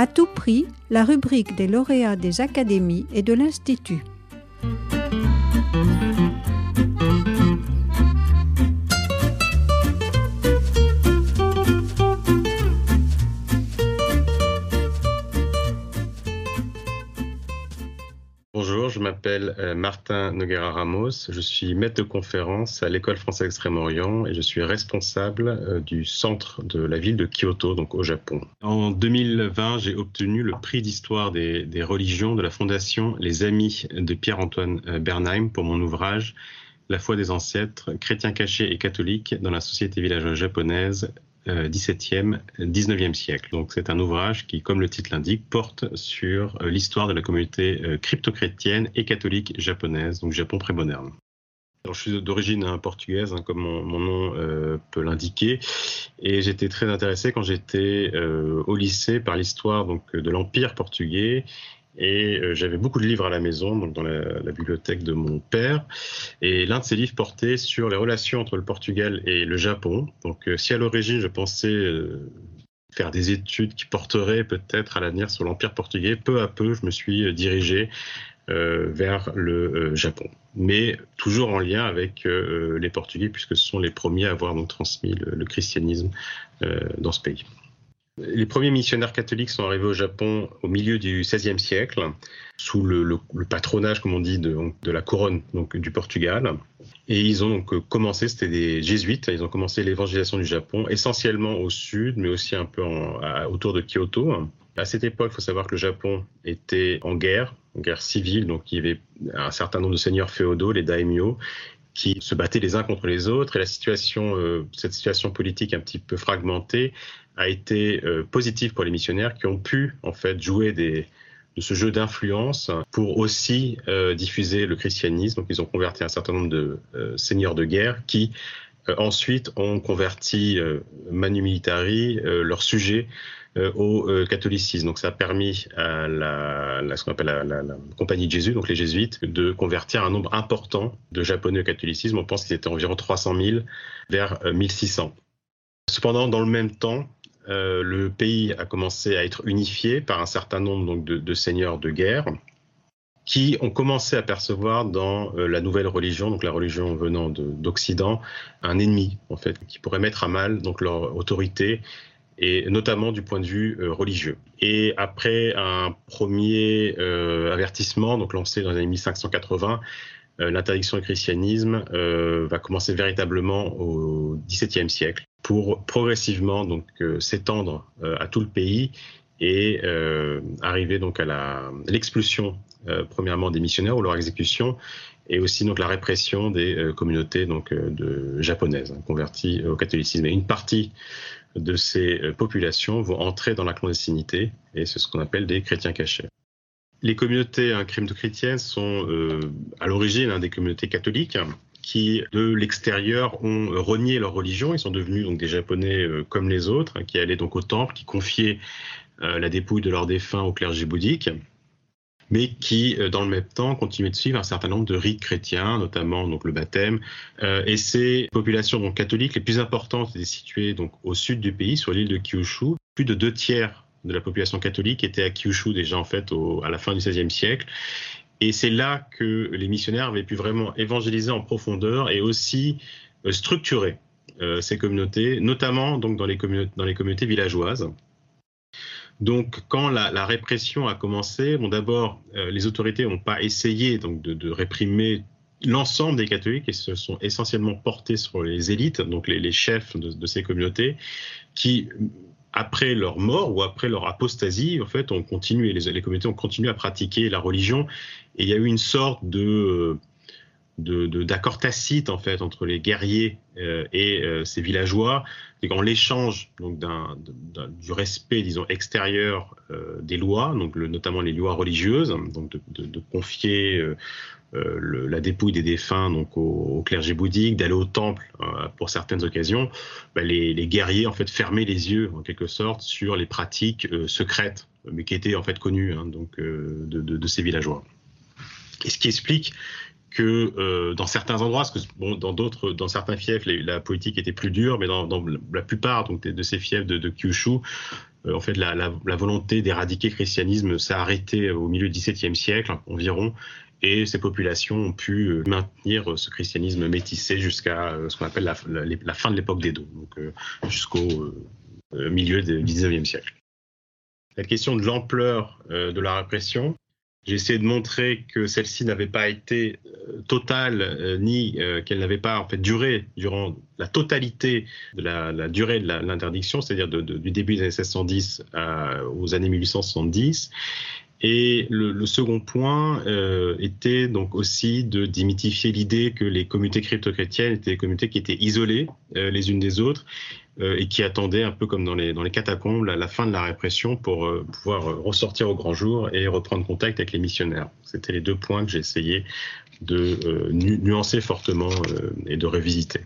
À tout prix, la rubrique des lauréats des académies et de l'Institut. Je m'appelle euh, Martin Noguera Ramos, je suis maître de conférence à l'École française Extrême-Orient et je suis responsable euh, du centre de la ville de Kyoto, donc au Japon. En 2020, j'ai obtenu le prix d'histoire des, des, religions de la fondation Les Amis de Pierre-Antoine euh, Bernheim pour mon ouvrage La foi des ancêtres, chrétiens cachés et catholiques dans la société villageoise japonaise 17e, euh, 19e siècle. Donc c'est un ouvrage qui, comme le titre l'indique, porte sur euh, l'histoire de la communauté euh, crypto-chrétienne et catholique japonaise, donc Japon pré-moderne. Alors, je suis d'origine hein, portugaise, hein, comme mon, nom peut l'indiquer, et j'étais très intéressé quand j'étais au lycée par l'histoire donc de l'empire portugais et euh, j'avais beaucoup de livres à la maison, donc dans la, bibliothèque de mon père. Et l'un de ces livres portait sur les relations entre le Portugal et le Japon. Donc, euh, si à l'origine je pensais euh, faire des études qui porteraient peut-être à l'avenir sur l'empire portugais, peu à peu je me suis dirigé vers le Japon, mais toujours en lien avec les Portugais puisque ce sont les premiers à avoir transmis le christianisme dans ce pays. Les premiers missionnaires catholiques sont arrivés au Japon au milieu du XVIe siècle, sous le, patronage, comme on dit, de, la couronne donc, du Portugal. Et ils ont donc commencé, c'était des jésuites, ils ont commencé l'évangélisation du Japon, essentiellement au sud, mais aussi un peu autour de Kyoto. À cette époque, il faut savoir que le Japon était en guerre, en guerre civile, donc il y avait un certain nombre de seigneurs féodaux, les daimyo, qui se battaient les uns contre les autres. Et la situation, euh, cette situation politique un petit peu fragmentée a été euh, positive pour les missionnaires qui ont pu en fait jouer de ce jeu d'influence pour aussi euh, diffuser le christianisme. Ils ont converti un certain nombre de seigneurs de guerre qui ensuite ont converti Manu Militari, leur sujet, au catholicisme. Donc ça a permis à la, ce qu'on appelle la, la, compagnie de Jésus, donc les jésuites, de convertir un nombre important de japonais au catholicisme. On pense qu'ils étaient environ 300 000 vers 1600. Cependant, dans le même temps, euh, le pays a commencé à être unifié par un certain nombre donc, de, de seigneurs de guerre qui ont commencé à percevoir dans euh, la nouvelle religion, donc la religion venant d'Occident, un ennemi en fait qui pourrait mettre à mal donc leur autorité et notamment du point de vue euh, religieux. Et après un premier avertissement, donc lancé dans les années 1580, euh, l'interdiction du christianisme va commencer véritablement au XVIIe siècle pour progressivement donc s'étendre à tout le pays et arriver donc à l'expulsion premièrement des missionnaires ou leur exécution et aussi donc la répression des communautés donc japonaises hein, converties au catholicisme. Une partie de ces euh, populations vont entrer dans la clandestinité, et c'est ce qu'on appelle des chrétiens cachés. Les communautés un crime de chrétiennes sont euh, à l'origine hein, des communautés catholiques qui, de l'extérieur, ont renié leur religion. Ils sont devenus donc des Japonais euh, comme les autres, qui allaient donc au temple, qui confiaient la dépouille de leurs défunts au clergé bouddhique mais qui, euh, dans le même temps, continuaient de suivre un certain nombre de rites chrétiens, notamment donc le baptême. Euh, et ces populations donc catholiques les plus importantes étaient situées donc au sud du pays, sur l'île de Kyushu. Plus de deux tiers de la population catholique était à Kyushu déjà en fait à la fin du XVIe siècle. Et c'est là que les missionnaires avaient pu vraiment évangéliser en profondeur et aussi euh, structurer euh, ces communautés, notamment donc dans les, communautés villageoises. Donc, quand la, répression a commencé, bon, d'abord, euh, les autorités n'ont pas essayé donc de, réprimer l'ensemble des catholiques et se sont essentiellement portés sur les élites, donc les, chefs de, ces communautés, qui, après leur mort ou après leur apostasie, en fait, ont continué, les, les communautés ont continué à pratiquer la religion. Et il y a eu une sorte de d'accord tacite en fait entre les guerriers euh, et euh, ces villageois, et qu'en l'échange donc du respect disons extérieur euh, des lois, donc notamment les lois religieuses, donc de confier euh, la dépouille des défunts donc au, au clergé bouddhique, d'aller au temple pour certaines occasions, bah, les, guerriers en fait fermaient les yeux en quelque sorte sur les pratiques secrètes, mais qui étaient en fait connues hein, donc de, ces villageois. Et ce qui explique que euh, dans certains endroits, parce que dans d'autres, dans certains fiefs, la politique était plus dure, mais dans, la plupart donc, de, ces fiefs de, de Kyushu, en fait, la, la volonté d'éradiquer le christianisme s'est arrêtée au milieu du XVIIe siècle environ, et ces populations ont pu euh, maintenir ce christianisme métissé jusqu'à euh, ce qu'on appelle la, fin de l'époque d'Edo, donc euh, jusqu'au milieu du XIXe siècle. La question de l'ampleur de la répression, j'ai essayé de montrer que celle-ci n'avait pas été totale ni qu'elle n'avait pas en fait duré durant la totalité de la, durée de l'interdiction, c'est-à-dire du début des années 1610 aux années 1870, et le, second point euh, était donc aussi de démythifier l'idée que les communautés crypto-chrétiennes étaient des communautés qui étaient isolées euh, les unes des autres euh, et qui attendaient un peu comme dans les, dans les catacombes la, fin de la répression pour pouvoir ressortir au grand jour et reprendre contact avec les missionnaires. C'était les deux points que j'ai essayé de nuancer fortement et de revisiter.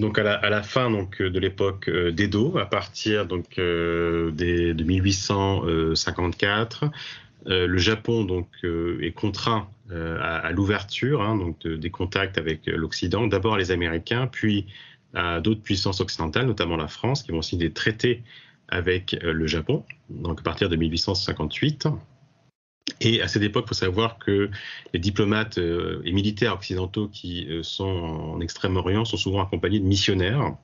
Donc à la, fin donc de l'époque d'Edo, à partir donc des, de 1854, euh, le Japon donc euh, est contraint euh, à, l'ouverture hein, donc des contacts avec l'Occident, d'abord les Américains, puis à d'autres puissances occidentales, notamment la France, qui vont signer des traités avec le Japon, donc à partir de 1858. Et à cette époque, il faut savoir que les diplomates et militaires occidentaux qui sont en Extrême-Orient sont souvent accompagnés de missionnaires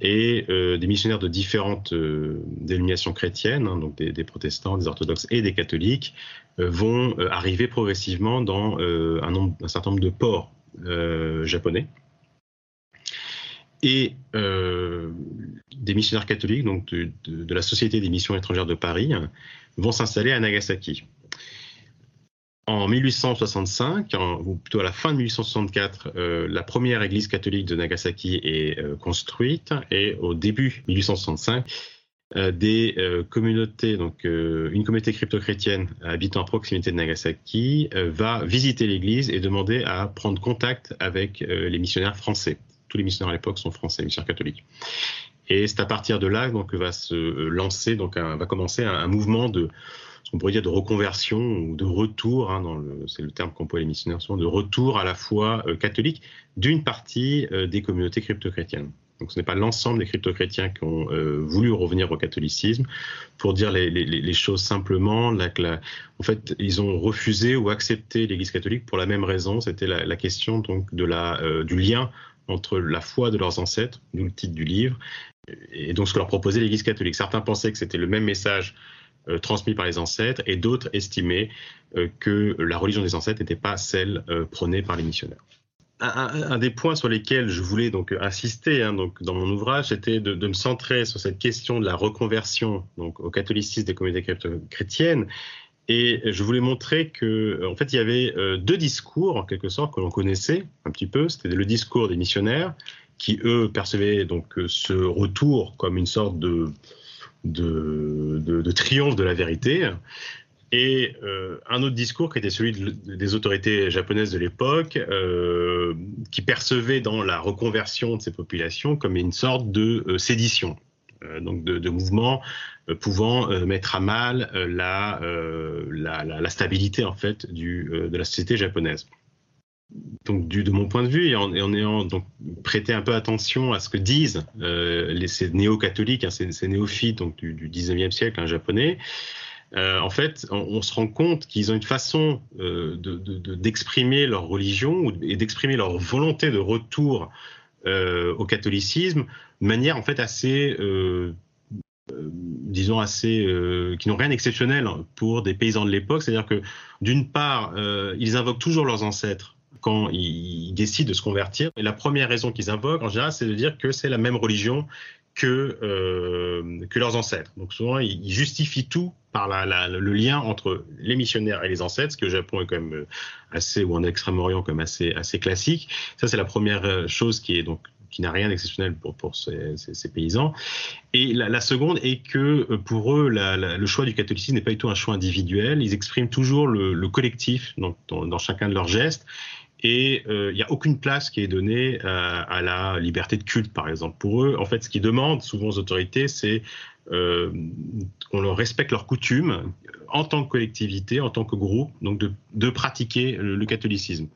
et euh, des missionnaires de différentes euh, dénominations chrétiennes, hein, donc des, protestants, des orthodoxes et des catholiques, euh, vont arriver progressivement dans un, certain nombre de ports japonais. Et des missionnaires catholiques, donc de, la Société des missions étrangères de Paris, vont s'installer à Nagasaki. En 1865, ou plutôt à la fin de 1864, euh, la première église catholique de Nagasaki est euh, construite et au début 1865, euh, des communautés, donc une communauté crypto-chrétienne habitant à proximité de Nagasaki, va visiter l'église et demander à prendre contact avec les missionnaires français. Tous les missionnaires à l'époque sont français, missionnaires catholiques. Et c'est à partir de là donc va se lancer, donc va commencer un mouvement de on pourrait dire de reconversion ou de retour, hein, c'est le terme qu'emploient les missionnaires souvent, de retour à la foi euh, catholique d'une partie euh, des communautés crypto-chrétiennes. Donc ce n'est pas l'ensemble des crypto-chrétiens qui ont euh, voulu revenir au catholicisme. Pour dire les, choses simplement, en fait, ils ont refusé ou accepté l'Église catholique pour la même raison. C'était la, question donc de la, du lien entre la foi de leurs ancêtres, d'où le titre du livre, et donc ce que leur proposait l'Église catholique. Certains pensaient que c'était le même message euh, transmis par les ancêtres et d'autres estimaient euh, que la religion des ancêtres n'était pas celle euh, prônée par les missionnaires. Un, des points sur lesquels je voulais donc insister hein, donc dans mon ouvrage, c'était de, me centrer sur cette question de la reconversion donc au catholicisme des communautés chrétiennes. Et je voulais montrer que, en fait, il y avait deux discours en quelque sorte que l'on connaissait un petit peu. C'était le discours des missionnaires qui eux percevaient donc ce retour comme une sorte de de, triomphe de la vérité. Et euh, un autre discours qui était celui des autorités japonaises de l'époque, euh, qui percevaient dans la reconversion de ces populations comme une sorte de euh, sédition, donc de, de mouvement pouvant mettre à mal la, la, la, stabilité en fait du, de la société japonaise donc de mon point de vue, et en, ayant prêté un peu attention à ce que disent euh, les, ces néo-catholiques, hein, ces, néophytes du, du 19e siècle un japonais, euh, en fait, on, se rend compte qu'ils ont une façon euh, d'exprimer de, leur religion et d'exprimer leur volonté de retour au catholicisme de manière en fait assez disons assez, qui n'ont rien d'exceptionnel pour des paysans de l'époque. C'est-à-dire que d'une part, ils invoquent toujours leurs ancêtres quand ils décident de se convertir. Et la première raison qu'ils invoquent, en général, c'est de dire que c'est la même religion que, euh, que leurs ancêtres. Donc souvent, ils justifient tout par le lien entre les missionnaires et les ancêtres, ce que au Japon est quand même euh, assez, ou en Extrême-Orient, comme assez, assez classique. Ça, c'est la première euh, chose qui est donc qui n'a rien d'exceptionnel pour, pour ces, paysans. Et la, seconde est que pour eux, le choix du catholicisme n'est pas du tout un choix individuel. Ils expriment toujours le, le collectif dans, chacun de leurs gestes et euh, il n'y a aucune place qui est donnée euh, à la liberté de culte, par exemple. Pour eux, en fait, ce qu'ils demandent souvent aux autorités, c'est euh, qu'on leur respecte leurs coutumes en tant que collectivité, en tant que groupe, donc de, pratiquer le, catholicisme.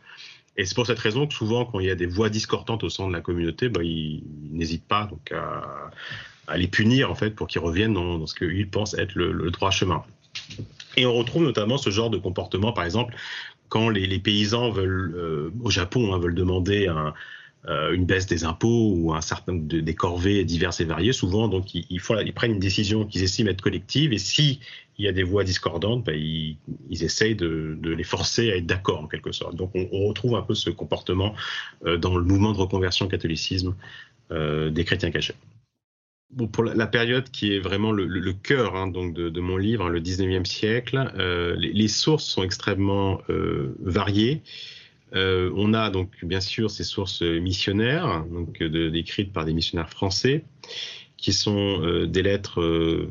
Et c'est pour cette raison que souvent, quand il y a des voix discordantes au sein de la communauté, bah, ils, n'hésitent pas donc à, à les punir en fait pour qu'ils reviennent dans, ce qu'ils pensent être le, droit chemin. Et on retrouve notamment ce genre de comportement, par exemple, quand les, paysans veulent, au Japon, hein, veulent demander euh, une baisse des impôts ou un certain des corvées diverses et variées, souvent donc ils, prennent une décision qu'ils estiment être collective et si il y a des voix discordantes, ben, ils, essayent de, les forcer à être d'accord en quelque sorte. Donc on, retrouve un peu ce comportement euh, dans le mouvement de reconversion au catholicisme euh, des chrétiens cachés. Pour la, période qui est vraiment le, cœur hein, donc de, mon livre, hein, le 19e siècle, euh, les, sources sont extrêmement euh, variées. Euh, on a donc bien sûr ces sources missionnaires, donc décrites par des missionnaires français, qui sont des lettres,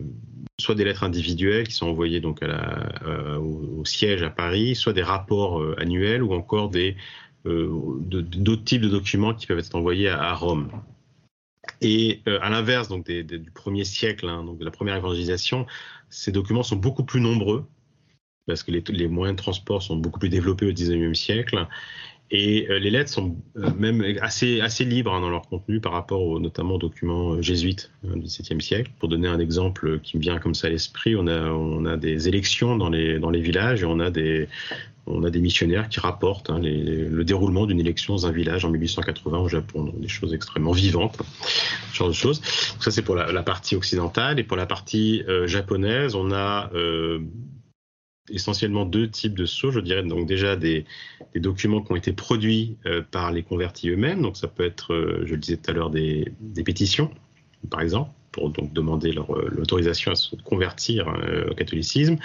soit des lettres individuelles qui sont envoyées donc au, siège à Paris, soit des rapports annuels ou encore d'autres types de documents qui peuvent être envoyés à, Rome. Et à l'inverse donc du premier siècle, hein, donc de la première évangélisation, ces documents sont beaucoup plus nombreux parce que les, moyens de transport sont beaucoup plus développés au 19e siècle. Et euh, les lettres sont euh, même assez, assez libres hein, dans leur contenu par rapport notamment aux documents euh, jésuites du XVIIe siècle. Pour donner un exemple qui me vient comme ça à l'esprit, on a, on a des élections dans les, dans les villages et on a des, on a des missionnaires qui rapportent hein, le déroulement d'une élection dans un village en 1880 au Japon. Donc des choses extrêmement vivantes, ce genre de choses. Donc ça c'est pour la, partie occidentale et pour la partie japonaise, on a essentiellement deux types de sources, je dirais. Donc déjà des, documents qui ont été produits euh, par les convertis eux-mêmes. Donc ça peut être, euh, je le disais tout à l'heure, des, des, pétitions, par exemple, pour donc demander euh, l'autorisation à se convertir au catholicisme.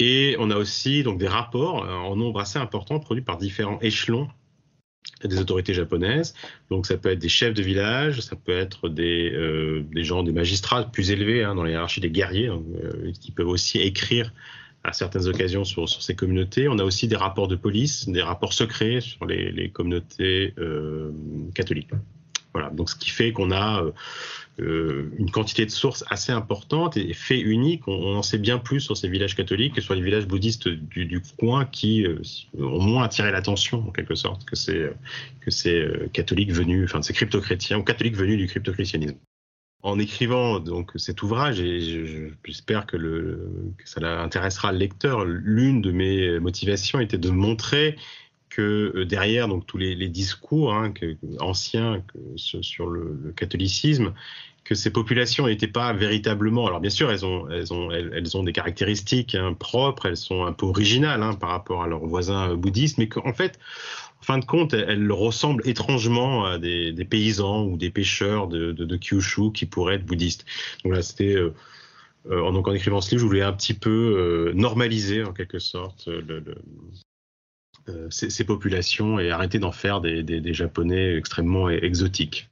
Et on a aussi donc des rapports en nombre assez important produits par différents échelons des autorités japonaises. Donc ça peut être des chefs de village, ça peut être des, euh, gens, des magistrats plus élevés hein, dans les hiérarchies des guerriers, hein, qui peuvent aussi écrire à certaines occasions sur, ces communautés. On a aussi des rapports de police, des rapports secrets sur les, communautés euh, catholiques. Voilà, donc ce qui fait qu'on a euh, euh une quantité de sources assez importante et faits uniques. On, en sait bien plus sur ces villages catholiques que sur les villages bouddhistes du, coin qui euh, ont moins attiré l'attention en quelque sorte que ces, que ces euh, catholiques venus, enfin ces crypto-chrétiens ou catholiques venus du crypto-christianisme en écrivant donc cet ouvrage, et j'espère que, que ça intéressera le lecteur, l'une de mes motivations était de montrer que euh, derrière donc tous les, discours hein, anciens sur le, catholicisme, que ces populations n'étaient pas véritablement. Alors bien sûr, elles ont, elles ont, elles, ont des caractéristiques hein, propres, elles sont un peu originales hein, par rapport à leurs voisins bouddhistes, mais qu'en fait, fin de compte, elle, ressemble étrangement à des, paysans ou des pêcheurs de, Kyushu qui pourraient être bouddhistes. Donc là, c'était euh, euh, donc en écrivant ce livre, je voulais un petit peu normaliser en quelque sorte le, ces, populations et arrêter d'en faire des, des, Japonais extrêmement exotiques.